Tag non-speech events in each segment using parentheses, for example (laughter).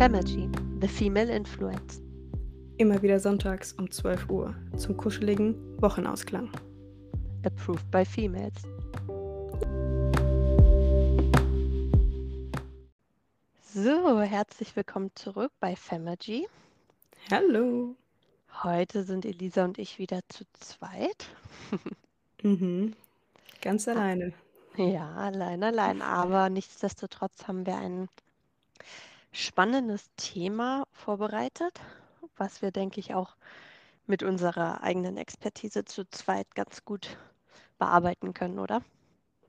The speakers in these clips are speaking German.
Femergy, The Female Influence. Immer wieder sonntags um 12 Uhr zum kuscheligen Wochenausklang. Approved by Females. So, herzlich willkommen zurück bei Femergy. Hallo. Heute sind Elisa und ich wieder zu zweit. (laughs) Mhm. Ganz alleine. Ja, allein, allein. Aber nichtsdestotrotz haben wir ein spannendes Thema vorbereitet, was wir, denke ich, auch mit unserer eigenen Expertise zu zweit ganz gut bearbeiten können, oder?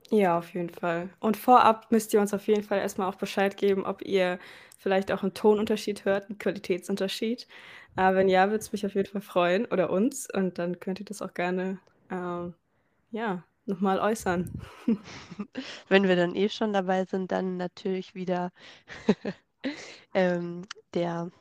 Ja, auf jeden Fall. Und vorab müsst ihr uns auf jeden Fall erstmal auch Bescheid geben, ob ihr vielleicht auch einen Tonunterschied hört, einen Qualitätsunterschied. Äh, wenn ja, würde es mich auf jeden Fall freuen oder uns. Und dann könnt ihr das auch gerne, ähm, ja, nochmal äußern. (laughs) Wenn wir dann eh schon dabei sind, dann natürlich wieder (laughs) ähm, der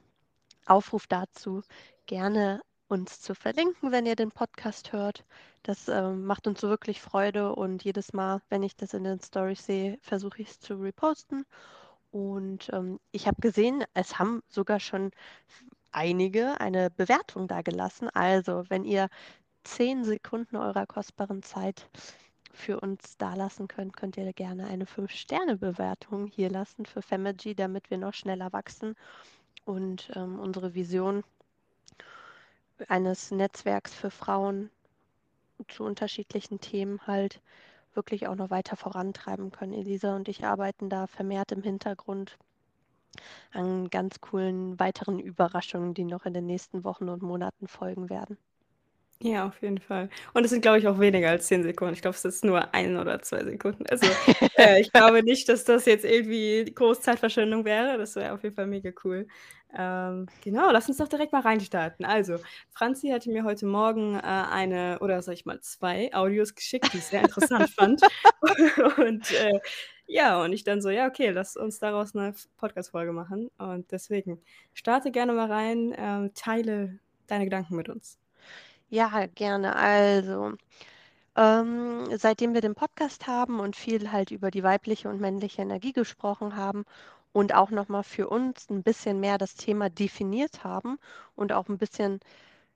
Aufruf dazu, gerne uns zu verlinken, wenn ihr den Podcast hört. Das ähm, macht uns so wirklich Freude und jedes Mal, wenn ich das in den Stories sehe, versuche ich es zu reposten. Und ähm, ich habe gesehen, es haben sogar schon einige eine Bewertung da gelassen. Also, wenn ihr zehn Sekunden eurer kostbaren Zeit für uns dalassen könnt, könnt ihr gerne eine 5-Sterne-Bewertung hier lassen für Femergy, damit wir noch schneller wachsen und ähm, unsere Vision eines Netzwerks für Frauen zu unterschiedlichen Themen halt wirklich auch noch weiter vorantreiben können. Elisa und ich arbeiten da vermehrt im Hintergrund an ganz coolen weiteren Überraschungen, die noch in den nächsten Wochen und Monaten folgen werden. Ja, auf jeden Fall. Und es sind, glaube ich, auch weniger als zehn Sekunden. Ich glaube, es ist nur ein oder zwei Sekunden. Also (laughs) äh, ich glaube nicht, dass das jetzt irgendwie Großzeitverschwendung wäre. Das wäre auf jeden Fall mega cool. Ähm, genau, lass uns doch direkt mal reinstarten. Also, Franzi hatte mir heute Morgen äh, eine, oder sag ich mal, zwei Audios geschickt, die ich sehr interessant (laughs) fand. und äh, ja, und ich dann so, ja, okay, lass uns daraus eine Podcast-Folge machen. Und deswegen, starte gerne mal rein, ähm, teile deine Gedanken mit uns. Ja, gerne. Also, ähm, seitdem wir den Podcast haben und viel halt über die weibliche und männliche Energie gesprochen haben und auch nochmal für uns ein bisschen mehr das Thema definiert haben und auch ein bisschen,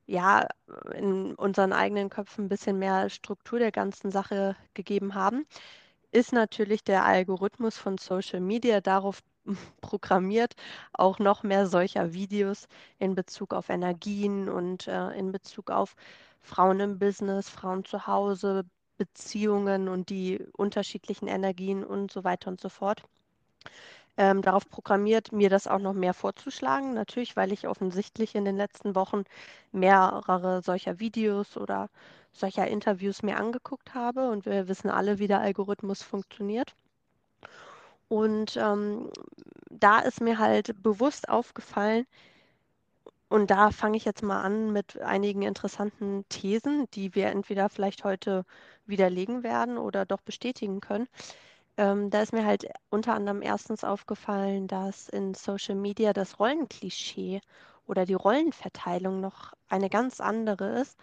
ja, in unseren eigenen Köpfen ein bisschen mehr Struktur der ganzen Sache gegeben haben, ist natürlich der Algorithmus von Social Media darauf (laughs) programmiert, auch noch mehr solcher Videos in Bezug auf Energien und äh, in Bezug auf Frauen im Business, Frauen zu Hause, Beziehungen und die unterschiedlichen Energien und so weiter und so fort. Ähm, darauf programmiert, mir das auch noch mehr vorzuschlagen. Natürlich, weil ich offensichtlich in den letzten Wochen mehrere solcher Videos oder solcher Interviews mir angeguckt habe und wir wissen alle, wie der Algorithmus funktioniert. Und ähm, da ist mir halt bewusst aufgefallen, und da fange ich jetzt mal an mit einigen interessanten Thesen, die wir entweder vielleicht heute widerlegen werden oder doch bestätigen können. Ähm, da ist mir halt unter anderem erstens aufgefallen, dass in Social Media das Rollenklischee oder die Rollenverteilung noch eine ganz andere ist,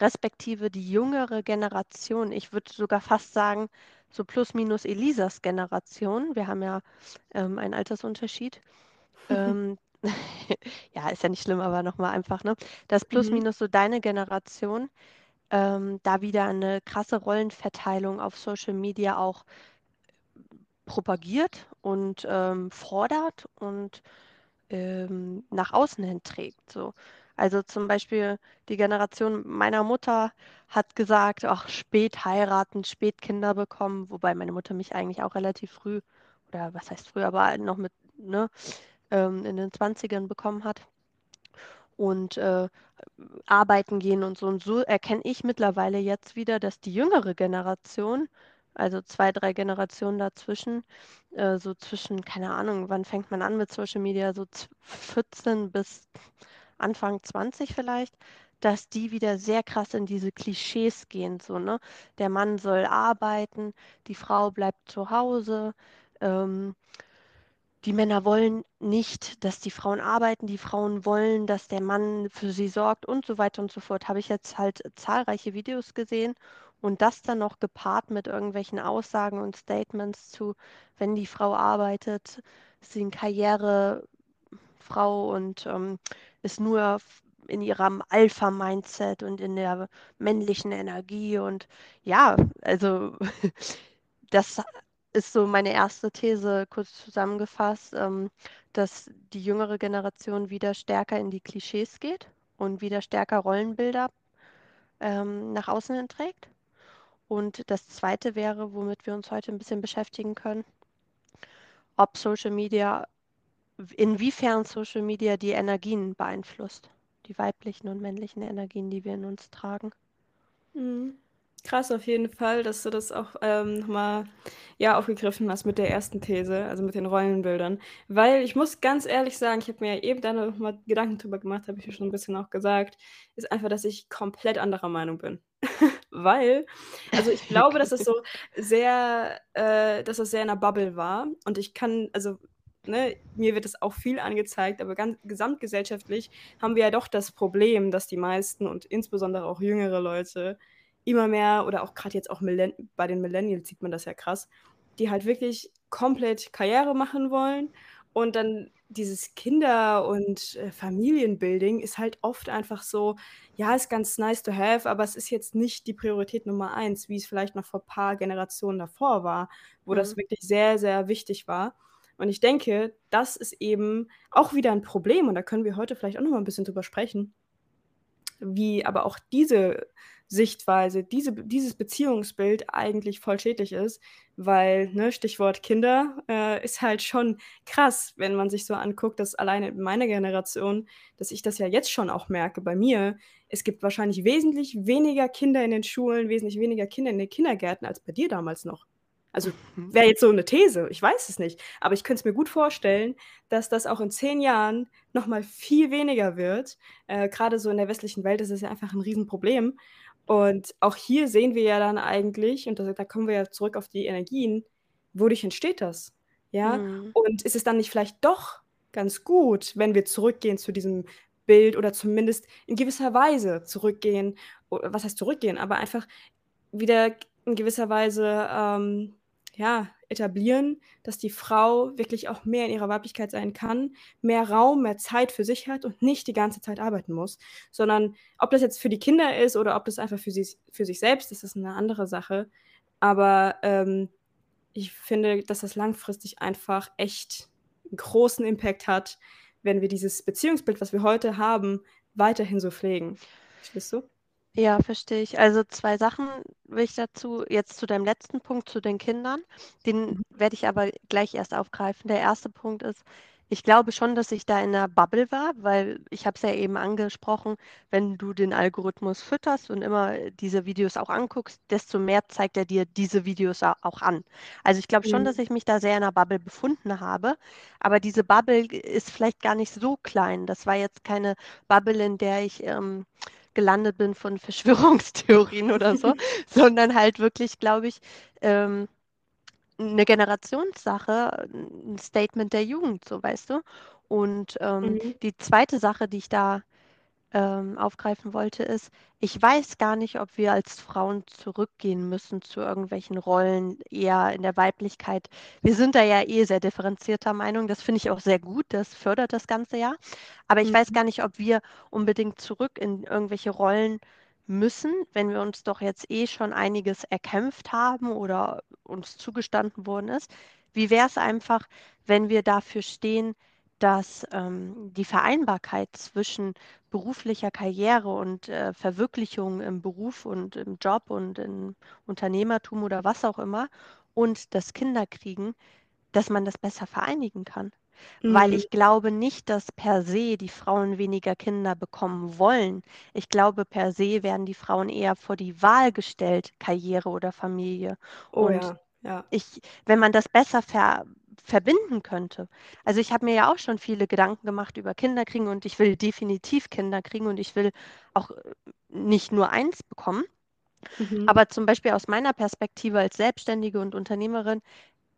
respektive die jüngere Generation. Ich würde sogar fast sagen, so plus minus Elisas Generation. Wir haben ja ähm, einen Altersunterschied. ähm, (laughs) (laughs) ja, ist ja nicht schlimm, aber nochmal einfach, ne? Das plus Mhm. minus so deine Generation, ähm, da wieder eine krasse Rollenverteilung auf Social Media auch propagiert und ähm, fordert und ähm, nach außen hin trägt. So. Also zum Beispiel die Generation meiner Mutter hat gesagt, ach, spät heiraten, spät Kinder bekommen, wobei meine Mutter mich eigentlich auch relativ früh, oder was heißt früh, aber noch mit, ne, ähm, in den 20ern bekommen hat. Und äh, arbeiten gehen und so. Und so erkenne ich mittlerweile jetzt wieder, dass die jüngere Generation, also zwei, drei Generationen dazwischen, äh, so zwischen, keine Ahnung, wann fängt man an mit Social Media, so 14 bis Anfang 20 vielleicht, dass die wieder sehr krass in diese Klischees gehen. So, ne? Der Mann soll arbeiten, die Frau bleibt zu Hause. Ähm, die Männer wollen nicht, dass die Frauen arbeiten, die Frauen wollen, dass der Mann für sie sorgt und so weiter und so fort. Habe ich jetzt halt zahlreiche Videos gesehen und das dann noch gepaart mit irgendwelchen Aussagen und Statements zu, wenn die Frau arbeitet, ist sie ein Karriere, Frau und ähm, ist nur in ihrem Alpha-Mindset und in der männlichen Energie. Und ja, also (laughs) das ist so meine erste These kurz zusammengefasst, ähm, dass die jüngere Generation wieder stärker in die Klischees geht und wieder stärker Rollenbilder ähm, nach außen trägt. Und das zweite wäre, womit wir uns heute ein bisschen beschäftigen können, ob Social Media, inwiefern Social Media die Energien beeinflusst, die weiblichen und männlichen Energien, die wir in uns tragen. Mhm. Krass auf jeden Fall, dass du das auch ähm, nochmal ja, aufgegriffen hast mit der ersten These, also mit den Rollenbildern. Weil ich muss ganz ehrlich sagen, ich habe mir eben da nochmal Gedanken drüber gemacht, habe ich ja schon ein bisschen auch gesagt, ist einfach, dass ich komplett anderer Meinung bin. (laughs) Weil, also ich (laughs) glaube, dass es so sehr, äh, dass es sehr in der Bubble war. Und ich kann, also Ne, mir wird es auch viel angezeigt, aber ganz gesamtgesellschaftlich haben wir ja doch das Problem, dass die meisten und insbesondere auch jüngere Leute immer mehr oder auch gerade jetzt auch Millenn bei den Millennials sieht man das ja krass, die halt wirklich komplett Karriere machen wollen und dann dieses Kinder und, äh, Familienbuilding ist halt oft einfach so, ja, ist ganz nice to have, aber es ist jetzt nicht die Priorität Nummer eins, wie es vielleicht noch vor ein paar Generationen davor war, wo das Mhm. wirklich sehr, sehr wichtig war. Und ich denke, das ist eben auch wieder ein Problem und da können wir heute vielleicht auch noch mal 'n bisschen drüber sprechen wie aber auch diese Sichtweise, diese dieses Beziehungsbild eigentlich voll schädlich ist, weil, ne, Stichwort Kinder, äh, ist halt schon krass, wenn man sich so anguckt, dass alleine in meiner Generation dass ich das ja jetzt schon auch merke bei mir. Es gibt wahrscheinlich wesentlich weniger Kinder in den Schulen, wesentlich weniger Kinder in den Kindergärten als bei dir damals noch. Also, Mhm. wäre jetzt so 'ne These, ich weiß es nicht, aber ich könnte es mir gut vorstellen, dass das auch in 10 Jahren noch mal viel weniger wird. Äh, grade so in der westlichen Welt ist es ja einfach 'n Riesenproblem. Und auch hier sehen wir ja dann eigentlich und da da kommen wir ja zurück auf die Energien, wodurch entsteht das? Ja? Mhm. Und ist es dann nicht vielleicht doch ganz gut, wenn wir zurückgehen zu diesem Bild oder zumindest in gewisser Weise zurückgehen was heißt zurückgehen, aber einfach wieder in gewisser Weise, ähm, ja, etablieren, dass die Frau wirklich auch mehr in ihrer Weiblichkeit sein kann, mehr Raum, mehr Zeit für sich hat und nicht die ganze Zeit arbeiten muss, sondern ob das jetzt für die Kinder ist oder ob das einfach für sie für sich selbst ist, ist 'ne andere Sache. Aber, ähm, ich finde, dass das langfristig einfach echt 'n großen Impact hat, wenn wir dieses Beziehungsbild, was wir heute haben, weiterhin so pflegen. Verstehst du? Ja, verstehe ich. Also 2 Sachen will ich dazu jetzt zu deinem letzten Punkt, zu den Kindern. Den Mhm. werde ich aber gleich erst aufgreifen. Der erste Punkt ist, ich glaube schon, dass ich da in 'ner Bubble war, weil ich habe es ja eben angesprochen, wenn du den Algorithmus fütterst und immer diese Videos auch anguckst, desto mehr zeigt er dir diese Videos auch an. Also, ich glaube schon, dass Mhm. ich mich da sehr in 'ner Bubble befunden habe, aber diese Bubble ist vielleicht gar nicht so klein. Das war jetzt keine Bubble, in der ich, ähm, gelandet bin von Verschwörungstheorien oder so, (laughs) sondern halt wirklich, glaube ich, ähm, 'ne Generationssache, 'n Statement der Jugend, so, weißt du? Und, ähm, Mhm. die zweite Sache, die ich da, ähm, aufgreifen wollte, ist, ich weiß gar nicht, ob wir als Frauen zurückgehen müssen zu irgendwelchen Rollen eher in der Weiblichkeit. Wir sind da ja eh sehr differenzierter Meinung. Das finde ich auch sehr gut. Das fördert das Ganze ja. Aber ich weiß Mhm. gar nicht, ob wir unbedingt zurück in irgendwelche Rollen müssen, wenn wir uns doch jetzt eh schon einiges erkämpft haben oder uns zugestanden worden ist. Wie wäre es einfach, wenn wir dafür stehen, dass, ähm, die Vereinbarkeit zwischen beruflicher Karriere und, äh, Verwirklichung im Beruf und im Job und im Unternehmertum oder was auch immer und das Kinderkriegen, dass man das besser vereinigen kann? Weil Mhm. ich glaube nicht, dass per se die Frauen weniger Kinder bekommen wollen. Ich glaube, per se werden die Frauen eher vor die Wahl gestellt, Karriere oder Familie. Oh Und ja, ja. ich wenn man das besser ver verbinden könnte. Also, ich habe mir ja auch schon viele Gedanken gemacht über Kinderkriegen und ich will definitiv Kinder kriegen und ich will auch, äh, nicht nur 1 bekommen. Mhm. Aber zum Beispiel aus meiner Perspektive als Selbstständige und Unternehmerin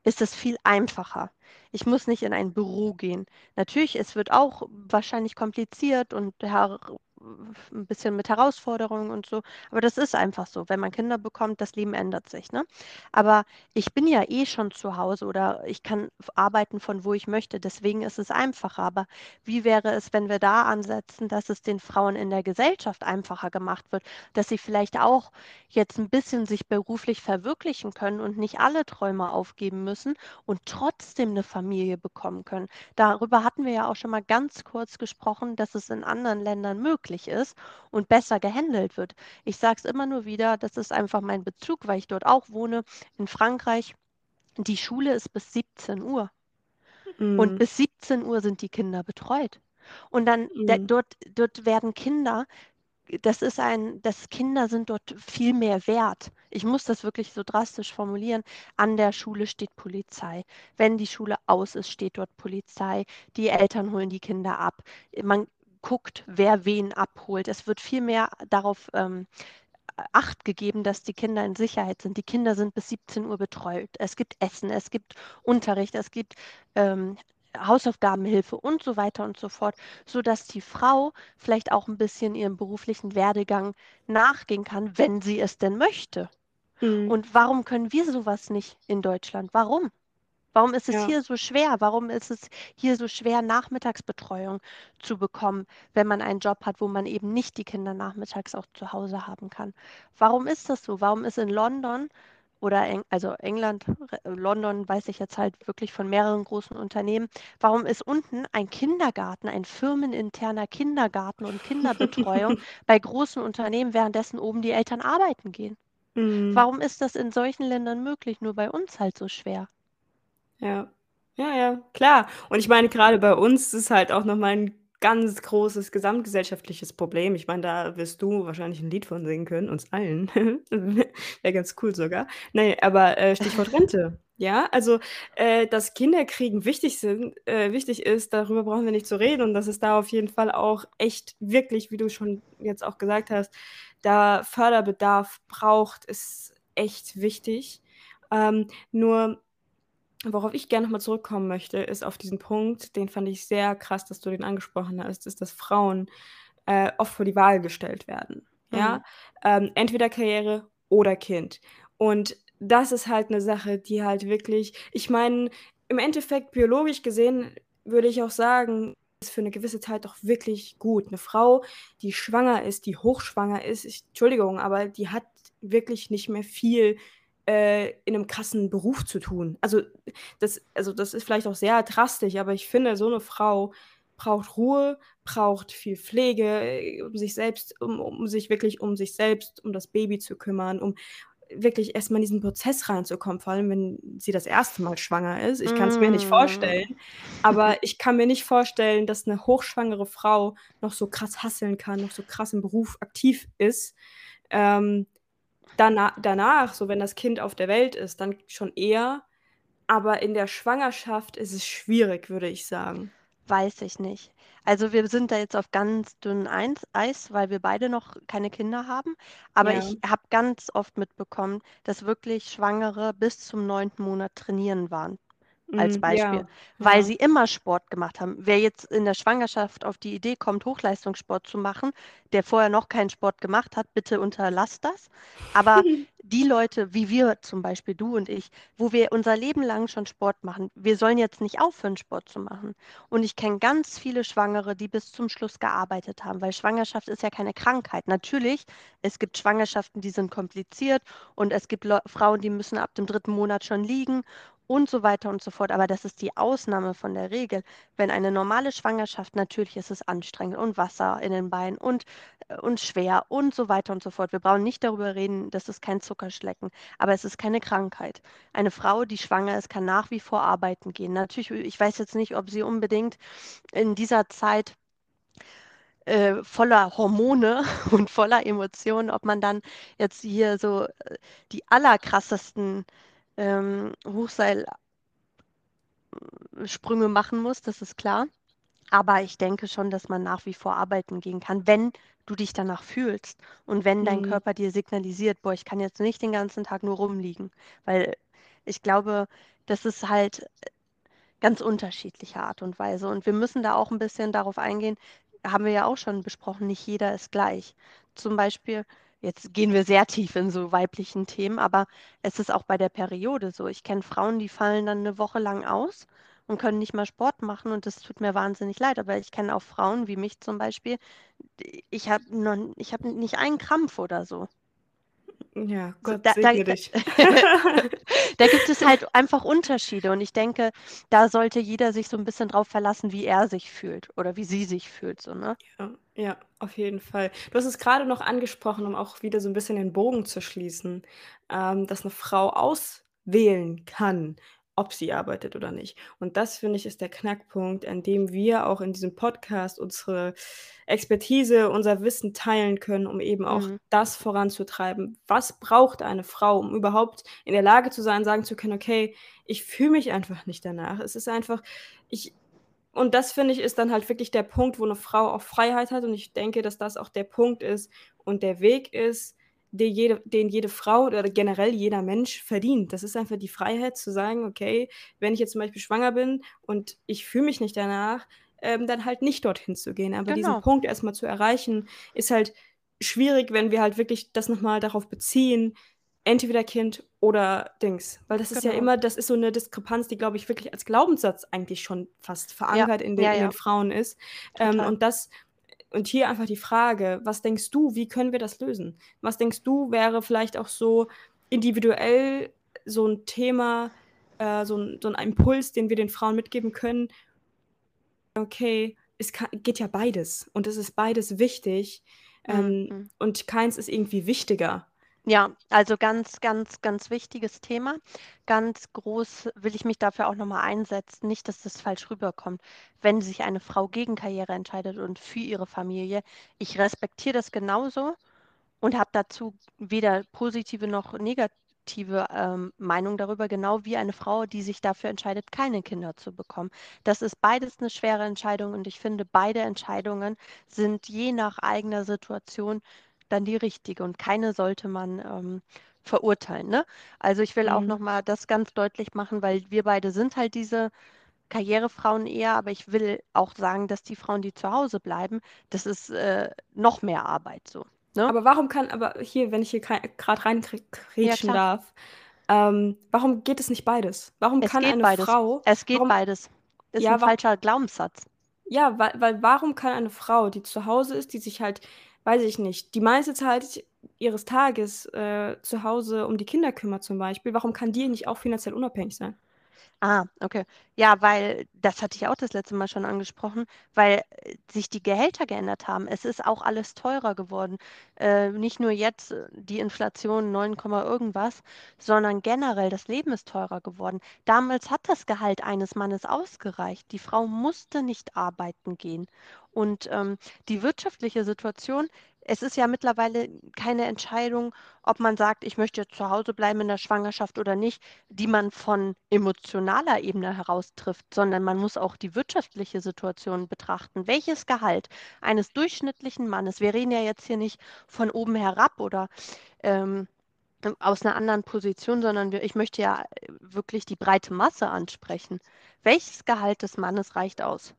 ist es viel einfacher. Ich muss nicht in ein Büro gehen. Natürlich, es wird auch wahrscheinlich kompliziert und ein bisschen mit Herausforderungen und so. Aber das ist einfach so. Wenn man Kinder bekommt, das Leben ändert sich, ne? Aber ich bin ja eh schon zu Hause oder ich kann arbeiten von wo ich möchte. Deswegen ist es einfacher. Aber wie wäre es, wenn wir da ansetzen, dass es den Frauen in der Gesellschaft einfacher gemacht wird, dass sie vielleicht auch jetzt ein bisschen sich beruflich verwirklichen können und nicht alle Träume aufgeben müssen und trotzdem eine Familie bekommen können. Darüber hatten wir ja auch schon mal ganz kurz gesprochen, dass es in anderen Ländern möglich ist und besser gehandelt wird. Ich sage es immer nur wieder, das ist einfach mein Bezug, weil ich dort auch wohne, in Frankreich. Die Schule ist bis 17 Uhr. Und Mhm. bis 17 Uhr sind die Kinder betreut. Und dann Mhm. dort, dort werden Kinder, das ist ein, das Kinder sind dort viel mehr wert. Ich muss das wirklich so drastisch formulieren. An der Schule steht Polizei. Wenn die Schule aus ist, steht dort Polizei. Die Eltern holen die Kinder ab. Man guckt, wer wen abholt. Es wird viel mehr darauf ähm, Acht gegeben, dass die Kinder in Sicherheit sind. Die Kinder sind bis 17 Uhr betreut. Es gibt Essen, es gibt Unterricht, es gibt ähm, Hausaufgabenhilfe und so weiter und so fort, sodass die Frau vielleicht auch ein bisschen ihrem beruflichen Werdegang nachgehen kann, wenn sie es denn möchte. Mhm. Und warum können wir sowas nicht in Deutschland? Warum? Warum ist es Ja. hier so schwer? Warum ist es hier so schwer, Nachmittagsbetreuung zu bekommen, wenn man einen Job hat, wo man eben nicht die Kinder nachmittags auch zu Hause haben kann? Warum ist das so? Warum ist in London oder Eng also England, London weiß ich jetzt halt wirklich von mehreren großen Unternehmen, warum ist unten ein Kindergarten, ein firmeninterner Kindergarten und Kinderbetreuung (laughs) bei großen Unternehmen, währenddessen oben die Eltern arbeiten gehen? Mhm. Warum ist das in solchen Ländern möglich, nur bei uns halt so schwer? Ja. Ja, ja, klar. Und ich meine, gerade bei uns ist halt auch noch mal 'n ganz großes gesamtgesellschaftliches Problem. Ich meine, da wirst du wahrscheinlich ein Lied von singen können, uns allen. (laughs) Wäre ganz cool sogar. Ne, aber, äh, Stichwort Rente, ja? Also, äh, dass Kinderkriegen wichtig sind äh, wichtig ist, darüber brauchen wir nicht zu reden und dass es da auf jeden Fall auch echt wirklich, wie du schon jetzt auch gesagt hast, da Förderbedarf braucht, ist echt wichtig. Ähm, nur Worauf ich gerne noch mal zurückkommen möchte, ist auf diesen Punkt, den fand ich sehr krass, dass du den angesprochen hast, ist, dass Frauen, äh, oft vor die Wahl gestellt werden, Mhm. ja? Ähm, entweder Karriere oder Kind. Und das ist halt 'ne Sache, die halt wirklich ich meine, im Endeffekt biologisch gesehen würde ich auch sagen, ist für 'ne gewisse Zeit doch wirklich gut. 'Ne Frau, die schwanger ist, die hochschwanger ist, ich Entschuldigung, aber die hat wirklich nicht mehr viel, äh, in 'nem krassen Beruf zu tun. Also, das also, das ist vielleicht auch sehr drastisch, aber ich finde, so 'ne Frau braucht Ruhe, braucht viel Pflege, äh, um sich selbst um um sich wirklich um sich selbst, um das Baby zu kümmern, um wirklich erst mal in diesen Prozess reinzukommen, vor allem, wenn sie das erste Mal schwanger ist. Ich kann's mir nicht Hm. vorstellen, aber ich kann mir nicht vorstellen, dass 'ne hochschwangere Frau noch so krass hustlen kann, noch so krass im Beruf aktiv ist. Ähm, dana danach, so wenn das Kind auf der Welt ist, dann schon eher, aber in der Schwangerschaft ist es schwierig, würde ich sagen. Weiß ich nicht. Also, wir sind da jetzt auf ganz dünnem Eis, weil wir beide noch keine Kinder haben. Aber Ja. ich habe ganz oft mitbekommen, dass wirklich Schwangere bis zum 9. Monat trainieren waren, als Mhm, Beispiel, ja, weil ja. sie immer Sport gemacht haben. Wer jetzt in der Schwangerschaft auf die Idee kommt, Hochleistungssport zu machen, der vorher noch keinen Sport gemacht hat, bitte unterlasst das. Aber (laughs) die Leute, wie wir zum Beispiel, du und ich, wo wir unser Leben lang schon Sport machen, wir sollen jetzt nicht aufhören, Sport zu machen. Und ich kenne ganz viele Schwangere, die bis zum Schluss gearbeitet haben, weil Schwangerschaft ist ja keine Krankheit. Natürlich, es gibt Schwangerschaften, die sind kompliziert und es gibt Leu Frauen, die müssen ab dem 3. Monat schon liegen und so weiter und so fort. Aber das ist die Ausnahme von der Regel. Wenn eine normale Schwangerschaft natürlich ist es anstrengend und Wasser in den Beinen und äh, und schwer und so weiter und so fort. Wir brauchen nicht darüber reden, das ist kein Zuckerschlecken, aber es ist keine Krankheit. Eine Frau, die schwanger ist, kann nach wie vor arbeiten gehen. Natürlich, ich weiß jetzt nicht, ob sie unbedingt in dieser Zeit äh, voller Hormone (laughs) und voller Emotionen, ob man dann jetzt hier so äh, die allerkrassesten ähm, Hochseilsprünge machen muss, das ist klar. Aber ich denke schon, dass man nach wie vor arbeiten gehen kann, wenn du dich danach fühlst und wenn dein Mhm. Körper dir signalisiert, boah, ich kann jetzt nicht den ganzen Tag nur rumliegen. Weil ich glaube, das ist halt ganz unterschiedliche Art und Weise. Und wir müssen da auch ein bisschen darauf eingehen, haben wir ja auch schon besprochen, nicht jeder ist gleich. Zum Beispiel, jetzt gehen wir sehr tief in so weiblichen Themen, aber es ist auch bei der Periode so. Ich kenne Frauen, die fallen dann eine Woche lang aus und können nicht mal Sport machen und das tut mir wahnsinnig leid. Aber ich kenne auch Frauen wie mich zum Beispiel. Ich habe habe nicht einen Krampf oder so. Ja, Gott so, da, segne da, dich. (laughs) da gibt es halt einfach Unterschiede und ich denke, da sollte jeder sich so ein bisschen drauf verlassen, wie er sich fühlt oder wie sie sich fühlt, so, ne? Ja, ja, auf jeden Fall. Du hast es gerade noch angesprochen, um auch wieder so ein bisschen den Bogen zu schließen, ähm, dass eine Frau auswählen kann, ob sie arbeitet oder nicht. Und das, finde ich, ist der Knackpunkt, an dem wir auch in diesem Podcast unsere Expertise, unser Wissen teilen können, um eben auch mhm. das voranzutreiben. Was braucht eine Frau, um überhaupt in der Lage zu sein, sagen zu können, okay, ich fühle mich einfach nicht danach. Es ist einfach, ich, und das finde ich ist dann halt wirklich der Punkt, wo eine Frau auch Freiheit hat. Und ich denke, dass das auch der Punkt ist und der Weg ist, den jede, den jede Frau oder generell jeder Mensch verdient. Das ist einfach die Freiheit zu sagen, okay, wenn ich jetzt zum Beispiel schwanger bin und ich fühle mich nicht danach, ähm, dann halt nicht dorthin zu gehen. Aber genau. diesen Punkt erstmal zu erreichen, ist halt schwierig, wenn wir halt wirklich das nochmal darauf beziehen, entweder Kind oder Dings. Weil das ist genau. ja immer, das ist so eine Diskrepanz, die, glaube ich, wirklich als Glaubenssatz eigentlich schon fast verankert ja. in, den, ja, ja. in, den, Frauen ist. Ähm, und das und hier einfach die Frage, was denkst du, wie können wir das lösen? Was denkst du, wäre vielleicht auch so individuell so ein Thema, äh, so, ein, so ein Impuls, den wir den Frauen mitgeben können? Okay, es kann, geht ja beides und es ist beides wichtig ähm, mhm. und keins ist irgendwie wichtiger. Ja, also ganz, ganz, ganz wichtiges Thema. Ganz groß will ich mich dafür auch nochmal einsetzen, nicht, dass das falsch rüberkommt. Wenn sich eine Frau gegen Karriere entscheidet und für ihre Familie, ich respektiere das genauso und habe dazu weder positive noch negative ähm, Meinung darüber, genau wie eine Frau, die sich dafür entscheidet, keine Kinder zu bekommen. Das ist beides eine schwere Entscheidung und ich finde, beide Entscheidungen sind je nach eigener Situation dann die richtige und keine sollte man ähm, verurteilen. Ne? Also ich will mhm. auch nochmal das ganz deutlich machen, weil wir beide sind halt diese Karrierefrauen eher, aber ich will auch sagen, dass die Frauen, die zu Hause bleiben, das ist äh, noch mehr Arbeit so. Ne? Aber warum kann, aber hier, wenn ich hier gerade reinkrätschen ja, darf, ähm, warum geht es nicht beides? Warum es kann eine beides. Frau. Es geht warum, beides. Das ist ja, ein falscher Glaubenssatz. Ja, weil, weil warum kann eine Frau, die zu Hause ist, die sich halt weiß ich nicht, die meiste Zeit ihres Tages äh, zu Hause um die Kinder kümmert zum Beispiel, warum kann die nicht auch finanziell unabhängig sein? Ah, okay. Ja, weil das hatte ich auch das letzte Mal schon angesprochen, weil äh, sich die Gehälter geändert haben. Es ist auch alles teurer geworden. Äh, nicht nur jetzt äh, die Inflation 9, irgendwas, sondern generell das Leben ist teurer geworden. Damals hat das Gehalt eines Mannes ausgereicht. Die Frau musste nicht arbeiten gehen. Und ähm, die wirtschaftliche Situation es ist ja mittlerweile keine Entscheidung, ob man sagt, ich möchte jetzt zu Hause bleiben in der Schwangerschaft oder nicht, die man von emotionaler Ebene heraus trifft, sondern man muss auch die wirtschaftliche Situation betrachten. Welches Gehalt eines durchschnittlichen Mannes, wir reden ja jetzt hier nicht von oben herab oder ähm, aus einer anderen Position, sondern ich möchte ja wirklich die breite Masse ansprechen. Welches Gehalt des Mannes reicht aus?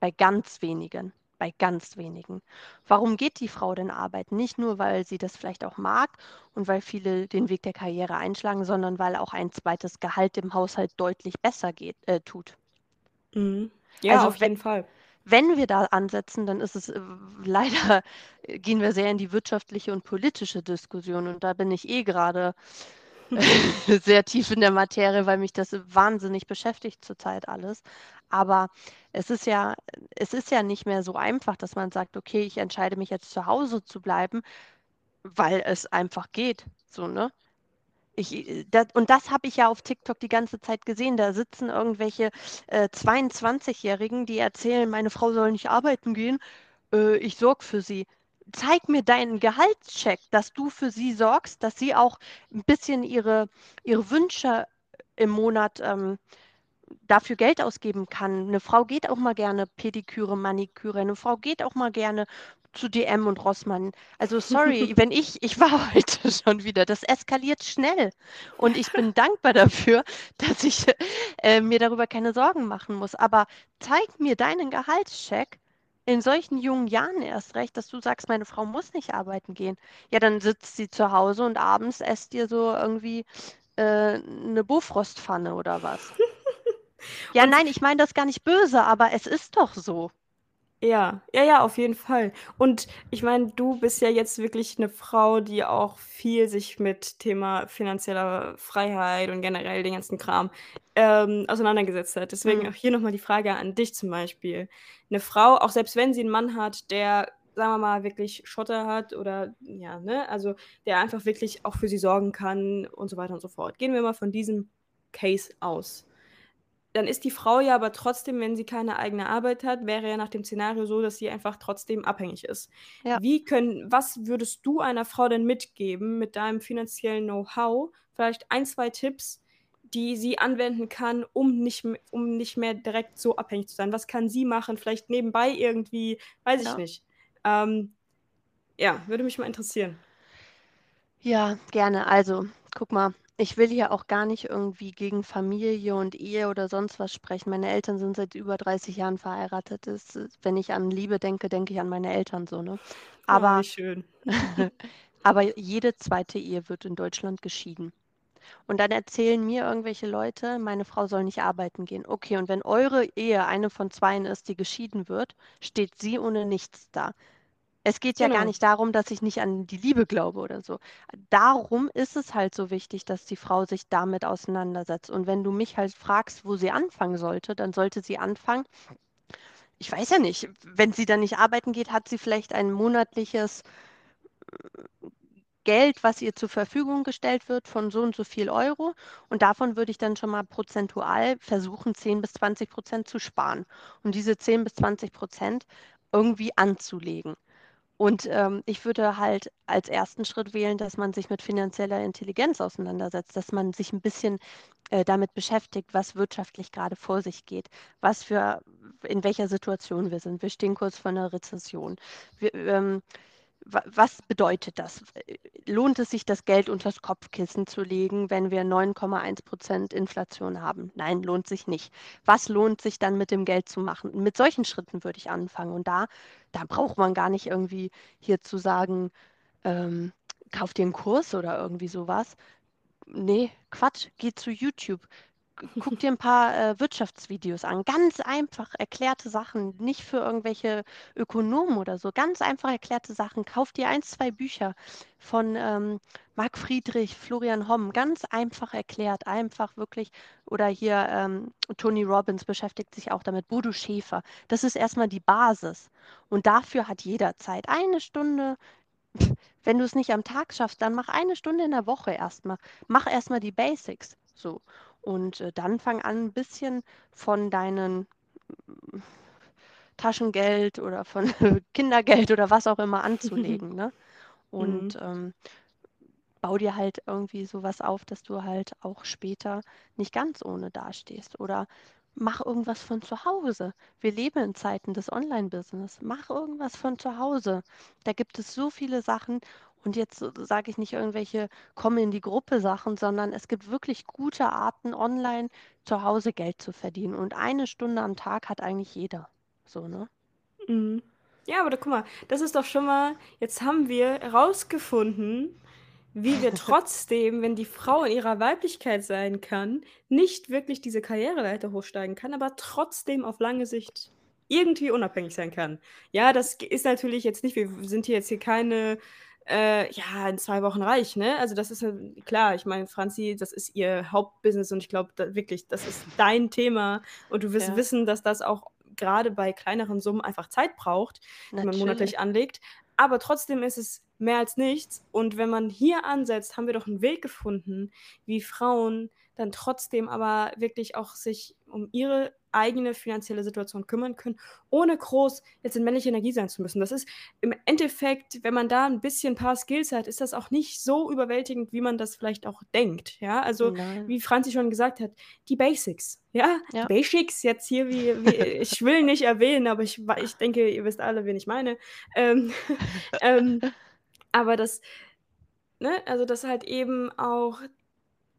Bei ganz wenigen bei ganz wenigen. Warum geht die Frau denn arbeiten? Nicht nur, weil sie das vielleicht auch mag und weil viele den Weg der Karriere einschlagen, sondern weil auch ein zweites Gehalt im Haushalt deutlich besser geht, äh, tut. Mhm. Ja, also auf jeden Fall. Wenn wir da ansetzen, dann ist es äh, (laughs) leider, äh, gehen wir sehr in die wirtschaftliche und politische Diskussion und da bin ich eh gerade (laughs) sehr tief in der Materie, weil mich das wahnsinnig beschäftigt zurzeit alles. Aber es ist ja, es ist ja nicht mehr so einfach, dass man sagt, okay, ich entscheide mich jetzt zu Hause zu bleiben, weil es einfach geht. So, ne? Ich, das, und das habe ich ja auf TikTok die ganze Zeit gesehen. Da sitzen irgendwelche äh, 22-Jährigen, die erzählen, meine Frau soll nicht arbeiten gehen, äh, ich sorge für sie zeig mir deinen Gehaltscheck, dass du für sie sorgst, dass sie auch ein bisschen ihre, ihre Wünsche im Monat ähm, dafür Geld ausgeben kann. Eine Frau geht auch mal gerne Pediküre, Maniküre. Eine Frau geht auch mal gerne zu DM und Rossmann. Also sorry, (laughs) wenn ich, ich war heute (laughs) schon wieder, das eskaliert schnell. Und ich bin dankbar dafür, (laughs) dass ich äh, mir darüber keine Sorgen machen muss. Aber zeig mir deinen Gehaltscheck in solchen jungen Jahren erst recht, dass du sagst, meine Frau muss nicht arbeiten gehen. Ja, dann sitzt sie zu Hause und abends esst ihr so irgendwie äh, eine Bofrostpfanne oder was. (laughs) Ja, nein, ich meine das gar nicht böse, aber es ist doch so. Ja, ja, ja, auf jeden Fall. Und ich meine, du bist ja jetzt wirklich eine Frau, die auch viel sich mit Thema finanzieller Freiheit und generell den ganzen Kram, ähm, auseinandergesetzt hat. Deswegen Hm, auch hier noch mal die Frage an dich zum Beispiel. Eine Frau, auch selbst wenn sie einen Mann hat, der, sagen wir mal, wirklich Schotter hat oder ja, ne, also der einfach wirklich auch für sie sorgen kann und so weiter und so fort. Gehen wir mal von diesem Case aus dann ist die Frau ja aber trotzdem, wenn sie keine eigene Arbeit hat, wäre ja nach dem Szenario so, dass sie einfach trotzdem abhängig ist. ja, Wie können was würdest du einer Frau denn mitgeben mit deinem finanziellen Know-how? Vielleicht ein, 2 Tipps, die sie anwenden kann, um nicht um nicht mehr direkt so abhängig zu sein. Was kann sie machen? Vielleicht nebenbei irgendwie, weiß ich ja. nicht. Ähm, ja, würde mich mal interessieren. Ja, gerne. Also, guck mal, ich will hier auch gar nicht irgendwie gegen Familie und Ehe oder sonst was sprechen. Meine Eltern sind seit über 30 Jahren verheiratet. Das, ist- wenn ich an Liebe denke, denke ich an meine Eltern so, ne? Oh, Aber, wie schön. (laughs) aber jede zweite Ehe wird in Deutschland geschieden. Und dann erzählen mir irgendwelche Leute, meine Frau soll nicht arbeiten gehen. Okay, und wenn eure Ehe eine von zweien ist, die geschieden wird, steht sie ohne nichts da. Es geht ja gar Genau. nicht darum, dass ich nicht an die Liebe glaube oder so. Darum ist es halt so wichtig, dass die Frau sich damit auseinandersetzt. Und wenn du mich halt fragst, wo sie anfangen sollte, dann sollte sie anfangen. Ich weiß ja nicht, wenn sie dann nicht arbeiten geht, hat sie vielleicht ein monatliches Geld, was ihr zur Verfügung gestellt wird von so und so viel Euro. Und davon würde ich dann schon mal prozentual versuchen, 10 bis 20 Prozent zu sparen und diese 10 bis 20 Prozent irgendwie anzulegen. Und ähm, ich würde halt als ersten Schritt wählen, dass man sich mit finanzieller Intelligenz auseinandersetzt, dass man sich ein bisschen äh, damit beschäftigt, was wirtschaftlich gerade vor sich geht, was für, in welcher Situation wir sind. Wir stehen kurz vor einer Rezession. Wir, ähm, was bedeutet das? Lohnt es sich, das Geld unter das Kopfkissen zu legen, wenn wir 9,1 Prozent Inflation haben? Nein, lohnt sich nicht. Was lohnt sich dann mit dem Geld zu machen? Mit solchen Schritten würde ich anfangen. Und da, da braucht man gar nicht irgendwie hier zu sagen, ähm, kauf dir einen Kurs oder irgendwie sowas. Nee, Quatsch, geh zu YouTube. Guck dir ein paar äh, Wirtschaftsvideos an. Ganz einfach erklärte Sachen, nicht für irgendwelche Ökonomen oder so. Ganz einfach erklärte Sachen. Kauf dir ein, zwei Bücher von ähm, Marc Friedrich, Florian Homm. Ganz einfach erklärt, einfach wirklich. Oder hier ähm, Tony Robbins beschäftigt sich auch damit. Bodo Schäfer. Das ist erstmal die Basis. Und dafür hat jeder Zeit. Eine Stunde (laughs) wenn du es nicht am Tag schaffst, dann mach eine Stunde in der Woche erstmal. Mach erstmal die Basics. So. Und äh, dann fang an, ein bisschen von deinen mm, Taschengeld oder von (laughs) Kindergeld oder was auch immer (laughs) anzulegen, ne? Und Mhm. ähm, bau dir halt irgendwie sowas auf, dass du halt auch später nicht ganz ohne dastehst. Oder mach irgendwas von zu Hause. Wir leben in Zeiten des Online-Business. Mach irgendwas von zu Hause. Da gibt es so viele Sachen. Und jetzt sage ich nicht irgendwelche kommen in die Gruppe Sachen, sondern es gibt wirklich gute Arten, online zu Hause Geld zu verdienen. Und eine Stunde am Tag hat eigentlich jeder. So, ne? Mhm. Ja, aber da, guck mal, das ist doch schon mal, jetzt haben wir herausgefunden, wie wir (laughs) trotzdem, wenn die Frau in ihrer Weiblichkeit sein kann, nicht wirklich diese Karriereleiter hochsteigen kann, aber trotzdem auf lange Sicht irgendwie unabhängig sein kann. Ja, das ist natürlich jetzt nicht, wir sind hier jetzt hier keine, äh, ja, in zwei Wochen reich, ne? Also das ist ja klar, ich meine, Franzi, das ist ihr Hauptbusiness und ich glaube da, wirklich, das ist dein Thema und du wirst Ja, wissen, dass das auch gerade bei kleineren Summen einfach Zeit braucht, die man natürlich. monatlich anlegt. Aber trotzdem ist es mehr als nichts. Und wenn man hier ansetzt, haben wir doch einen Weg gefunden, wie Frauen dann trotzdem aber wirklich auch sich um ihre eigene finanzielle Situation kümmern können, ohne groß jetzt in männliche Energie sein zu müssen. Das ist im Endeffekt, wenn man da ein bisschen ein paar Skills hat, ist das auch nicht so überwältigend, wie man das vielleicht auch denkt. Ja, also Nein. wie Franzi schon gesagt hat, die Basics. Ja, Ja. die Basics jetzt hier, wie, wie ich will nicht erwähnen, aber ich, ich denke, ihr wisst alle, wen ich meine. Ähm, (laughs) ähm, aber das, ne, also das halt eben auch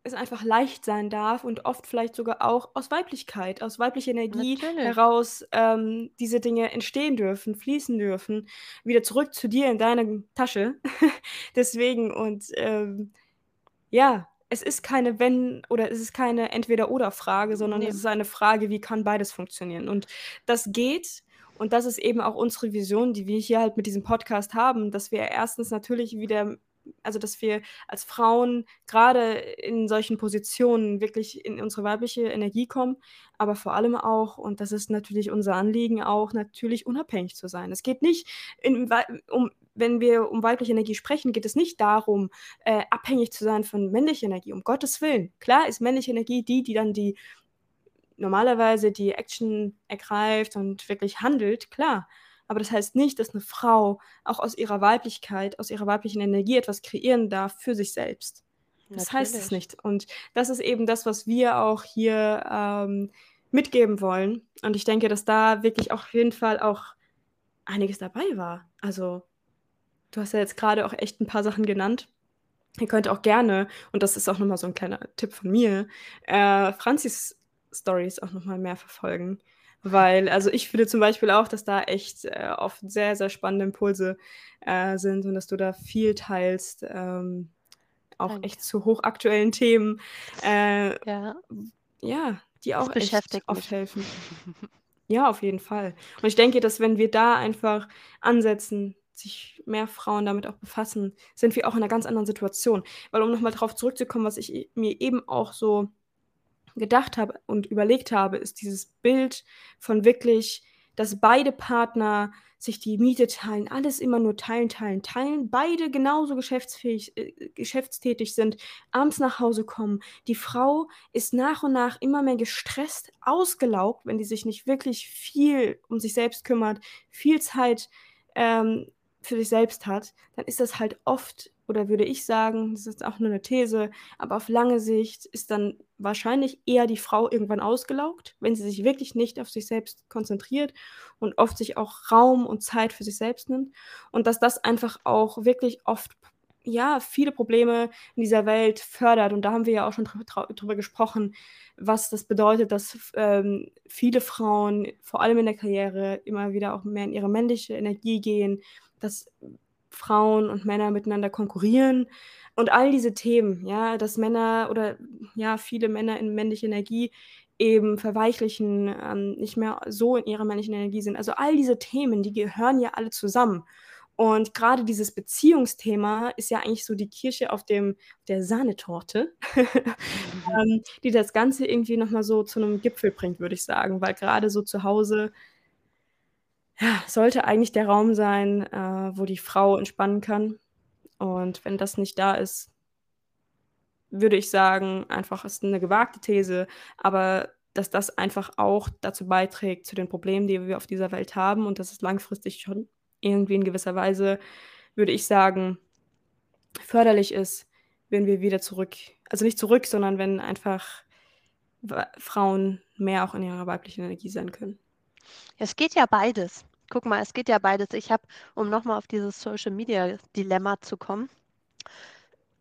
es einfach leicht sein darf und oft vielleicht sogar auch aus Weiblichkeit, aus weiblicher Energie Natürlich. heraus, ähm, diese Dinge entstehen dürfen, fließen dürfen, wieder zurück zu dir in deine Tasche. (laughs) Deswegen und, ähm, ja, es ist keine Wenn oder es ist keine Entweder-Oder-Frage, sondern Ne. es ist eine Frage, wie kann beides funktionieren? Und das geht und das ist eben auch unsere Vision, die wir hier halt mit diesem Podcast haben, dass wir erstens natürlich wieder also, dass wir als Frauen grade in solchen Positionen wirklich in unsere weibliche Energie kommen, aber vor allem auch, und das ist natürlich unser Anliegen auch, natürlich unabhängig zu sein. Es geht nicht in um wenn wir um weibliche Energie sprechen, geht es nicht darum, äh, abhängig zu sein von männlicher Energie, um Gottes Willen. Klar ist männliche Energie die, die dann die normalerweise die Action ergreift und wirklich handelt, klar. Aber das heißt nicht, dass 'ne Frau auch aus ihrer Weiblichkeit, aus ihrer weiblichen Energie etwas kreieren darf für sich selbst. Das heißt es nicht. Und das ist eben das, was wir auch hier, ähm, mitgeben wollen. Und ich denke, dass da wirklich auf jeden Fall auch einiges dabei war. Also, du hast ja jetzt grade auch echt 'n paar Sachen genannt. Ihr könnt auch gerne und das ist auch noch mal so 'n kleiner Tipp von mir, äh, Franzis Storys auch noch mal mehr verfolgen. Weil also, ich finde zum Beispiel auch, dass da echt, äh, oft sehr, sehr spannende Impulse, äh, sind und dass du da viel teilst, ähm, auch Danke. echt zu hochaktuellen Themen, äh, Ja. ja, die auch echt oft mich. helfen. (laughs) Ja, auf jeden Fall. Und ich denke, dass wenn wir da einfach ansetzen, sich mehr Frauen damit auch befassen, sind wir auch in 'ner ganz anderen Situation. Weil um noch mal drauf zurückzukommen, was ich mir eben auch so gedacht habe und überlegt habe, ist dieses Bild von wirklich, dass beide Partner sich die Miete teilen, alles immer nur teilen, teilen, teilen, beide genauso geschäftsfähig äh, geschäftstätig sind, abends nach Hause kommen. Die Frau ist nach und nach immer mehr gestresst, ausgelaugt, wenn die sich nicht wirklich viel um sich selbst kümmert, viel Zeit, ähm, für sich selbst hat, dann ist das halt oft oder würde ich sagen, das ist auch nur 'ne These, aber auf lange Sicht ist dann wahrscheinlich eher die Frau irgendwann ausgelaugt, wenn sie sich wirklich nicht auf sich selbst konzentriert und oft sich auch Raum und Zeit für sich selbst nimmt. Und dass das einfach auch wirklich oft, ja, viele Probleme in dieser Welt fördert. Und da haben wir ja auch schon drü drau drüber gesprochen, was das bedeutet, dass ähm, viele Frauen, vor allem in der Karriere, immer wieder auch mehr in ihre männliche Energie gehen, dass Frauen und Männer miteinander konkurrieren und all diese Themen, ja, dass Männer oder ja, viele Männer in männlicher Energie eben verweichlichen, ähm, nicht mehr so in ihrer männlichen Energie sind. Also, all diese Themen, die gehören ja alle zusammen. Und grade dieses Beziehungsthema ist ja eigentlich so die Kirsche auf dem der Sahnetorte, (laughs) ähm, die das Ganze irgendwie noch mal so zu 'nem Gipfel bringt, würde ich sagen, weil grade so zu Hause ja, sollte eigentlich der Raum sein, äh, wo die Frau entspannen kann. Und wenn das nicht da ist würde ich sagen, einfach ist 'ne gewagte These, aber dass das einfach auch dazu beiträgt zu den Problemen, die wir auf dieser Welt haben und dass es langfristig schon irgendwie in gewisser Weise, würde ich sagen, förderlich ist, wenn wir wieder zurück also, nicht zurück, sondern wenn einfach Frauen mehr auch in ihrer weiblichen Energie sein können. Es geht ja beides. Guck mal, es geht ja beides. Ich habe um noch mal auf dieses Social-Media-Dilemma zu kommen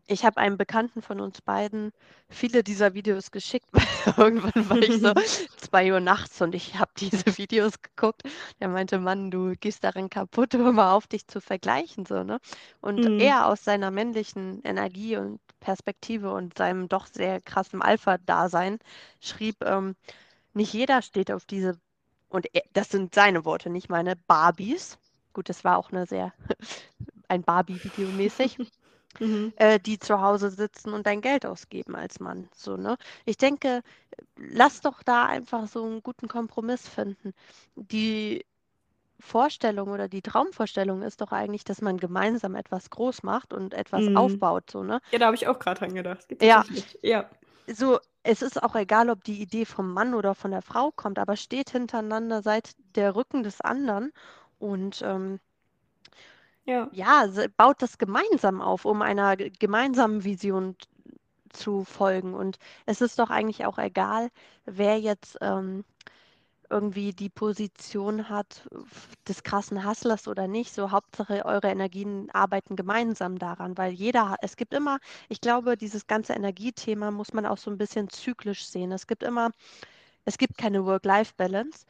ich habe einem Bekannten von uns beiden viele dieser Videos geschickt, weil (laughs) irgendwann war ich so (laughs) 2:00 nachts und ich habe diese (laughs) Videos geguckt. Der meinte: „Mann, du gehst darin kaputt, hör mal auf, dich zu vergleichen“, so, ne? Und Mhm. er aus seiner männlichen Energie und Perspektive und seinem doch sehr krassen Alpha-Dasein schrieb, ähm: „Nicht jeder steht auf diese“ und er das sind seine Worte, nicht meine, „Barbies“. Gut, das war auch 'ne sehr (laughs) ein Barbie-Video mäßig, (laughs) Mhm. äh, „die zu Hause sitzen und dein Geld ausgeben als Mann“, so, ne? Ich denke, lass doch da einfach so 'n guten Kompromiss finden. Die Vorstellung oder die Traumvorstellung ist doch eigentlich, dass man gemeinsam etwas groß macht und etwas Mhm. aufbaut, so, ne? Ja, da habe ich auch grad dran gedacht. Ja. ja. So, es ist auch egal, ob die Idee vom Mann oder von der Frau kommt, aber steht hintereinander, seid der Rücken des anderen und, ähm Ja. ja, baut das gemeinsam auf, um einer gemeinsamen Vision zu folgen. Und es ist doch eigentlich auch egal, wer jetzt, ähm, irgendwie die Position hat des krassen Hustlers oder nicht, so Hauptsache eure Energien arbeiten gemeinsam daran, weil jeder, es gibt immer, ich glaube, dieses ganze Energiethema muss man auch so ein bisschen zyklisch sehen. Es gibt immer, es gibt keine Work-Life-Balance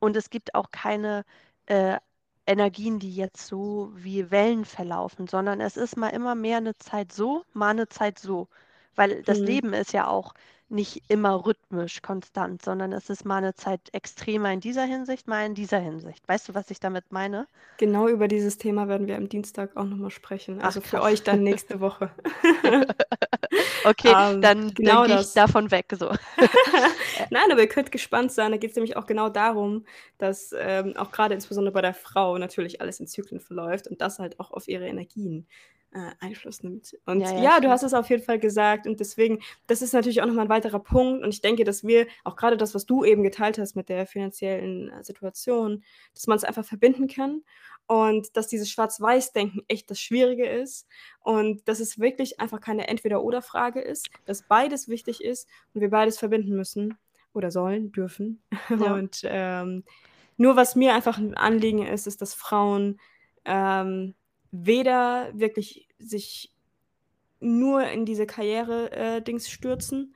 und es gibt auch keine äh, Energien, die jetzt so wie Wellen verlaufen, sondern es ist mal immer mehr eine Zeit so, mal eine Zeit so. Weil das Mhm. Leben ist ja auch nicht immer rhythmisch konstant, sondern es ist mal eine Zeit extremer in dieser Hinsicht, mal in dieser Hinsicht. Weißt du, was ich damit meine? Genau über dieses Thema werden wir am Dienstag auch noch mal sprechen. Ach, Also, für euch dann nächste (laughs) Woche. (laughs) Okay, Ähm, dann dann genau gehe ich davon weg, so. (laughs) Nein, aber ihr könnt gespannt sein. Da geht's nämlich auch genau darum, dass, ähm, auch grade insbesondere bei der Frau natürlich alles in Zyklen verläuft und das halt auch auf ihre Energien, äh, Einfluss nimmt. Und Ja, ja, ja, du hast es auf jeden Fall gesagt und deswegen das ist natürlich auch noch mal 'n weiterer Punkt und ich denke, dass wir auch grade das, was du eben geteilt hast mit der finanziellen, äh, Situation, dass man's einfach verbinden kann und dass dieses Schwarz-Weiß-Denken echt das Schwierige ist und dass es wirklich einfach keine Entweder-Oder-Frage ist, dass beides wichtig ist und wir beides verbinden müssen oder sollen, dürfen. (laughs) Ja. Und, ähm, nur was mir einfach 'n Anliegen ist, ist, dass Frauen, ähm, weder wirklich sich nur in diese Karriere äh, stürzen,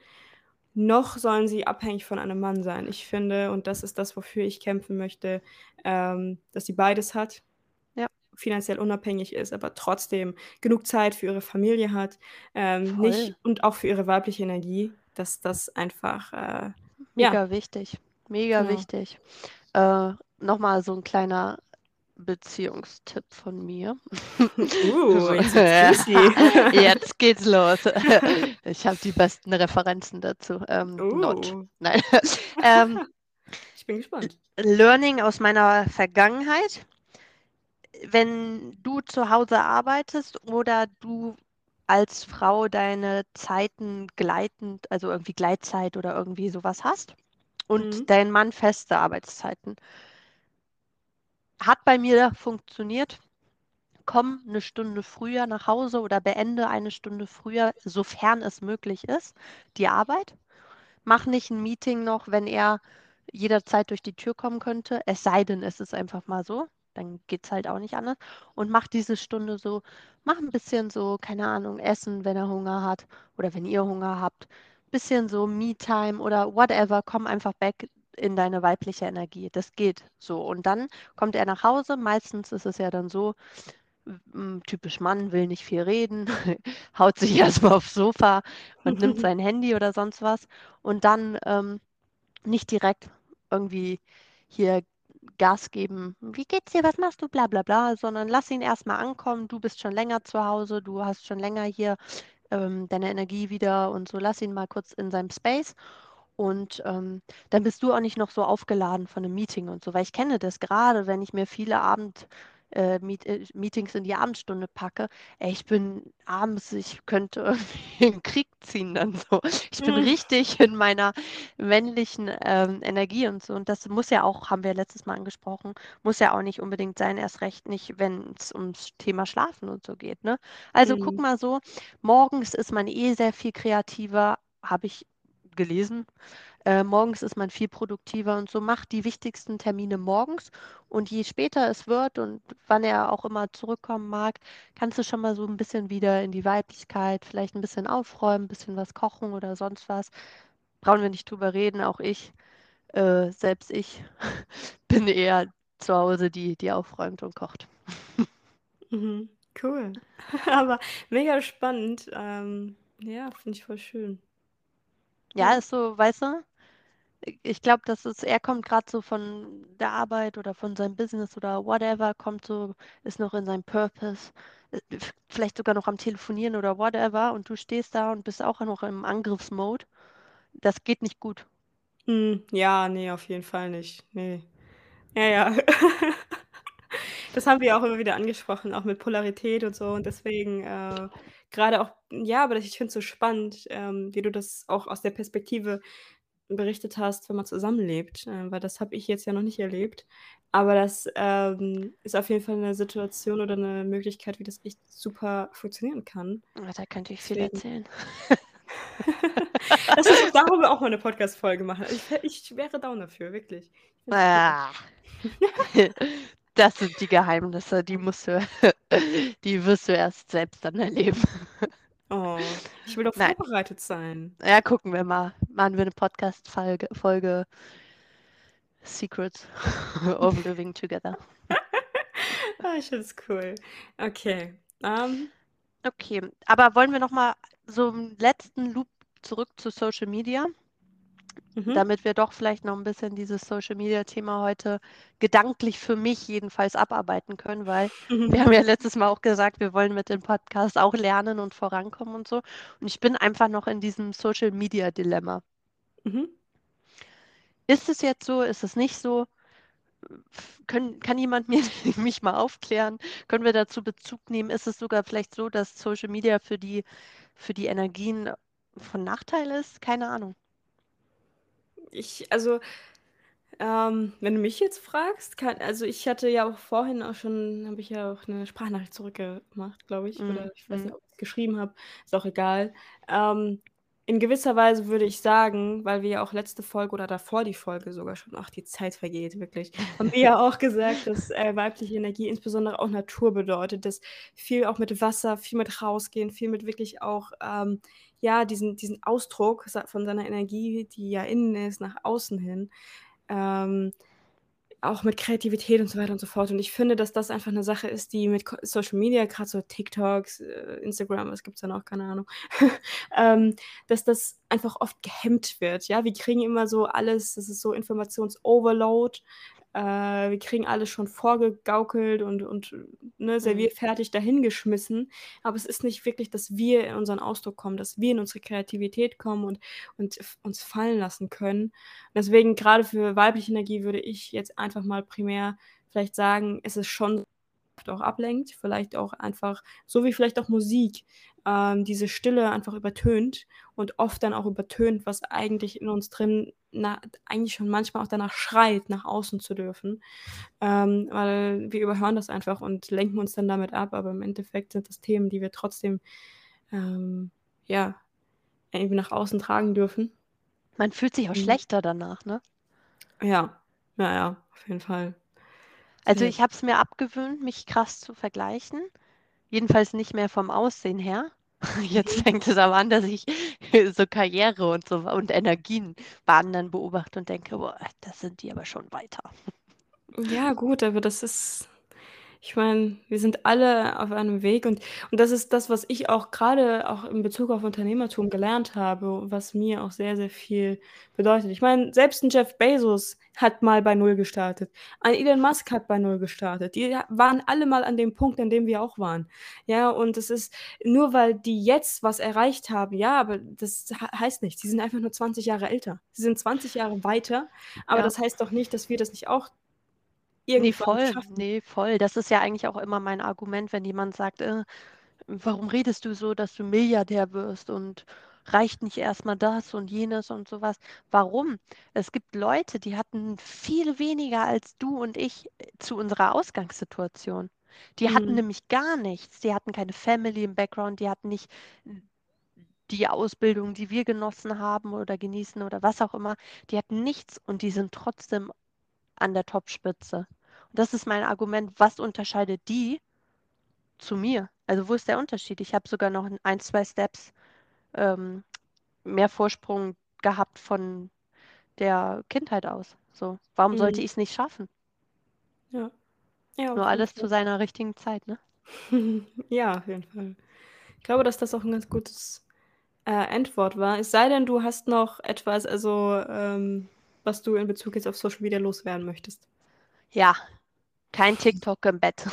noch sollen sie abhängig von einem Mann sein. Ich finde, und das ist das, wofür ich kämpfen möchte, ähm, dass sie beides hat, Ja. finanziell unabhängig ist, aber trotzdem genug Zeit für ihre Familie hat, ähm, nicht und auch für ihre weibliche Energie, dass das einfach, äh, ja. Mega wichtig, mega Genau. wichtig. Äh, noch mal so 'n kleiner Beziehungstipp von mir. Uh, (laughs) jetzt (laughs) jetzt geht's los. (laughs) Ich habe die besten Referenzen dazu. Ähm, not. Uh. Nein. Ähm, Ich bin gespannt. Learning aus meiner Vergangenheit. Wenn du zu Hause arbeitest oder du als Frau deine Zeiten gleitend also irgendwie Gleitzeit oder irgendwie so was hast und Mhm. dein Mann feste Arbeitszeiten. Hat bei mir funktioniert. Komm 'ne Stunde früher nach Hause oder beende eine Stunde früher, sofern es möglich ist, die Arbeit. Mach nicht 'n Meeting noch, wenn er jederzeit durch die Tür kommen könnte, es sei denn, es ist einfach mal so, dann geht's halt auch nicht anders. Und mach diese Stunde so mach 'n bisschen so, keine Ahnung, Essen, wenn er Hunger hat oder wenn ihr Hunger habt. Bisschen so Me-Time oder whatever. Komm einfach back in deine weibliche Energie. Das geht so. Und dann kommt er nach Hause. Meistens ist es ja dann so, hm, typisch Mann, will nicht viel reden, (laughs) haut sich erst mal aufs Sofa und nimmt (laughs) sein Handy oder sonst was. Und dann, ähm, nicht direkt irgendwie hier Gas geben: „Wie geht's dir? Was machst du? Bla bla bla“, sondern lass ihn erst mal ankommen. Du bist schon länger zu Hause, du hast schon länger hier, ähm, deine Energie wieder und so. Lass ihn mal kurz in seinem Space und, ähm, dann bist du auch nicht noch so aufgeladen von 'nem Meeting und so. Weil ich kenne das grade, wenn ich mir viele Abend äh, Meet äh, Meetings in die Abendstunde packe. Ey, ich bin abends ich könnte (laughs) irgendwie in 'n Krieg ziehen dann so. Ich bin Hm. richtig (laughs) in meiner männlichen, ähm, Energie und so. Und das muss ja auch haben wir letztes Mal angesprochen, muss ja auch nicht unbedingt sein, erst recht nicht, wenn's ums Thema Schlafen und so geht, ne? Also, guck Mhm. mal so, morgens ist man eh sehr viel kreativer, habe ich gelesen. Äh, morgens ist man viel produktiver und so. Mach die wichtigsten Termine morgens und je später es wird und wann er auch immer zurückkommen mag, kannst du schon mal so 'n bisschen wieder in die Weiblichkeit, vielleicht 'n bisschen aufräumen, bisschen was kochen oder sonst was. Brauchen wir nicht drüber reden, auch ich äh, selbst ich (laughs) bin eher zu Hause die, die aufräumt und kocht. Mhm, cool. (laughs) Aber mega spannend. Ähm, ja, finde ich voll schön. Ja, Ja. ist so, weißt du? Ich glaube, das ist er kommt grad so von der Arbeit oder von seinem Business oder whatever, kommt so ist noch in seinem Purpose, äh, vielleicht sogar noch am Telefonieren oder whatever und du stehst da und bist auch noch im Angriffsmode. Das geht nicht gut. Mhm, ja, ne, auf jeden Fall nicht. Ne. Ja, ja. (laughs) Das haben wir auch immer wieder angesprochen, auch mit Polarität und so und deswegen, äh, grade auch ja, aber ich finde es so spannend, ähm, wie du das auch aus der Perspektive berichtet hast, wenn man zusammenlebt, äh, weil das habe ich jetzt ja noch nicht erlebt. Aber das, ähm, ist auf jeden Fall 'ne Situation oder 'ne Möglichkeit, wie das echt super funktionieren kann. Ah, da könnte ich viel Deswegen erzählen. Lass uns darüber auch mal eine Podcast-Folge machen. Ich, ich wäre down dafür, wirklich. Ah. (laughs) Das sind die Geheimnisse, die musst du, (laughs) die wirst du erst selbst dann erleben. Oh, ich will doch Nein. vorbereitet sein. Ja, gucken wir mal. Machen wir eine Podcast-Folge Folge Secrets (laughs) of Living Together. (laughs) Ah, ich finde es cool. Okay. Ähm, Okay, aber wollen wir noch mal so einen letzten Loop zurück zu Social Media, mhm. damit wir doch vielleicht noch ein bisschen dieses Social Media Thema heute gedanklich für mich jedenfalls abarbeiten können, weil (laughs) wir haben ja letztes Mal auch gesagt, wir wollen mit dem Podcast auch lernen und vorankommen und so. Und ich bin einfach noch in diesem Social Media Dilemma. Mhm. Ist es jetzt so? Ist es nicht so? Können, kann jemand mir, (laughs) mich mal aufklären? Können wir dazu Bezug nehmen? Ist es sogar vielleicht so, dass Social Media für die, für die Energien von Nachteil ist? Keine Ahnung. Ich, also, ähm, wenn du mich jetzt fragst, kann, also ich hatte ja auch vorhin auch schon, habe ich ja auch eine Sprachnachricht zurückgemacht, glaube ich, Mm, oder ich weiß mm. nicht, ob ich es geschrieben habe, ist auch egal. Ähm, in gewisser Weise würde ich sagen, weil wir ja auch letzte Folge oder davor die Folge sogar schon, ach, die Zeit vergeht wirklich, haben wir ja (laughs) auch gesagt, dass äh, weibliche Energie insbesondere auch Natur bedeutet, dass viel auch mit Wasser, viel mit rausgehen, viel mit wirklich auch, ähm, ja, diesen, diesen Ausdruck von seiner Energie, die ja innen ist, nach außen hin, ähm, auch mit Kreativität und so weiter und so fort. Und ich finde, dass das einfach eine Sache ist, die mit Social Media, gerade so TikToks, äh, Instagram, was gibt es da noch, keine Ahnung, (laughs) ähm, dass das einfach oft gehemmt wird. Ja, wir kriegen immer so alles, das ist so Informationsoverload. Äh, wir kriegen alles schon vorgegaukelt und, und ne, serviert fertig dahingeschmissen. Aber es ist nicht wirklich, dass wir in unseren Ausdruck kommen, dass wir in unsere Kreativität kommen und, und uns fallen lassen können. Und deswegen, gerade für weibliche Energie, würde ich jetzt einfach mal primär vielleicht sagen, es ist schon oft auch ablenkt, vielleicht auch einfach, so wie vielleicht auch Musik, ähm, diese Stille einfach übertönt und oft dann auch übertönt, was eigentlich in uns drin na, eigentlich schon manchmal auch danach schreit, nach außen zu dürfen. Ähm, weil wir überhören das einfach und lenken uns dann damit ab, aber im Endeffekt sind das Themen, die wir trotzdem ähm, ja, irgendwie nach außen tragen dürfen. Man fühlt sich auch Mhm. schlechter danach, ne? Ja, ja, ja, auf jeden Fall. Also ich habe es mir abgewöhnt, mich krass zu vergleichen. Jedenfalls nicht mehr vom Aussehen her. (laughs) Jetzt fängt es aber an, dass ich (laughs) so Karriere und so und Energien bei anderen beobachte und denke, boah, das sind die aber schon weiter. Ja, gut, aber das ist, ich meine, wir sind alle auf einem Weg und, und das ist das, was ich auch gerade auch in Bezug auf Unternehmertum gelernt habe, was mir auch sehr, sehr viel bedeutet. Ich meine, selbst ein Jeff Bezos hat mal bei Null gestartet. Ein Elon Musk hat bei Null gestartet. Die waren alle mal an dem Punkt, an dem wir auch waren. Ja, und es ist nur, weil die jetzt was erreicht haben, ja, aber das he- heißt nichts. Sie sind einfach nur 20 Jahre älter. Sie sind 20 Jahre weiter, aber Ja. das heißt doch nicht, dass wir das nicht auch Nee, irgendwann voll, schaffen. nee, voll. Das ist ja eigentlich auch immer mein Argument, wenn jemand sagt, äh, warum redest du so, dass du Milliardär wirst und reicht nicht erstmal das und jenes und sowas? Warum? Es gibt Leute, die hatten viel weniger als du und ich äh, zu unserer Ausgangssituation. Die hatten Mhm. nämlich gar nichts. Die hatten keine Family im Background, die hatten nicht die Ausbildung, die wir genossen haben oder genießen oder was auch immer. Die hatten nichts und die sind trotzdem an der Topspitze. Und das ist mein Argument, was unterscheidet die zu mir? Also wo ist der Unterschied? Ich habe sogar noch ein, zwei Steps ähm, mehr Vorsprung gehabt von der Kindheit aus. So, warum sollte Mhm. ich es nicht schaffen? Ja. Ja, Nur alles zu seiner richtigen Zeit, ne? (laughs) Ja, auf jeden Fall. Ich glaube, dass das auch ein ganz gutes äh, Endwort war. Es sei denn, du hast noch etwas, also ähm, was du in Bezug jetzt auf Social Media loswerden möchtest. Ja, kein TikTok im Bett.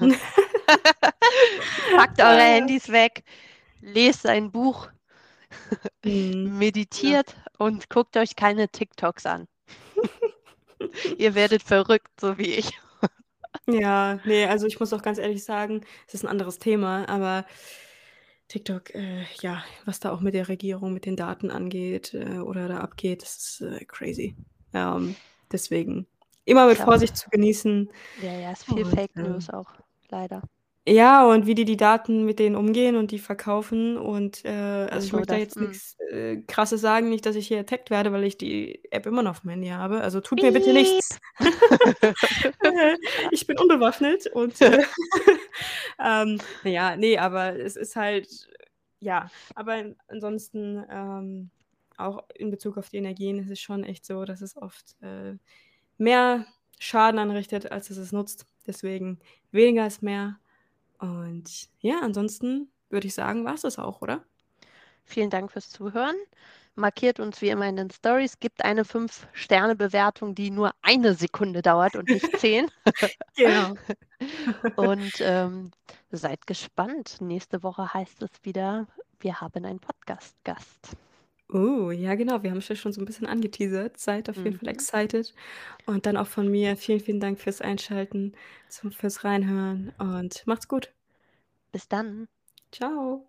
(laughs) Packt eure. Handys weg, lest ein Buch, Mhm. (laughs) meditiert und guckt euch keine TikToks an. (laughs) Ihr werdet verrückt, so wie ich. Ja, nee, also ich muss auch ganz ehrlich sagen, es ist ein anderes Thema, aber TikTok, äh, ja, was da auch mit der Regierung, mit den Daten angeht äh, oder da abgeht, das ist äh, crazy. Ähm, deswegen immer mit. Vorsicht zu genießen. Ja, ja, ist viel Und, Fake ähm, News auch, leider. Ja, und wie die die Daten mit denen umgehen und die verkaufen und, äh also, ich so, möchte da das jetzt mhm. nix, äh, Krasses sagen, nicht, dass ich hier attacked werde, weil ich die App immer noch auf'm Handy habe. Also, tut mir bitte nichts. (laughs) Ich bin unbewaffnet und, äh, (laughs) ähm, na ja, ne, aber es ist halt ja, aber ansonsten, ähm, auch in Bezug auf die Energien ist es schon echt so, dass es oft, äh, mehr Schaden anrichtet, als dass es nutzt. Deswegen weniger ist mehr. Und ja, ansonsten würde ich sagen, war's das auch, oder? Vielen Dank fürs Zuhören. Markiert uns wie immer in den Stories, gebt eine 5-Sterne-Bewertung, die nur 1 Sekunde dauert und nicht (laughs) 10. Genau. (laughs) Und, ähm, seid gespannt. Nächste Woche heißt es wieder, wir haben einen Podcast-Gast. Oh, ja genau, wir haben's ja schon so 'n bisschen angeteasert. Seid auf jeden Fall Mhm. excited. Und dann auch von mir vielen, vielen Dank fürs Einschalten, zum fürs Reinhören und macht's gut. Bis dann. Tschau.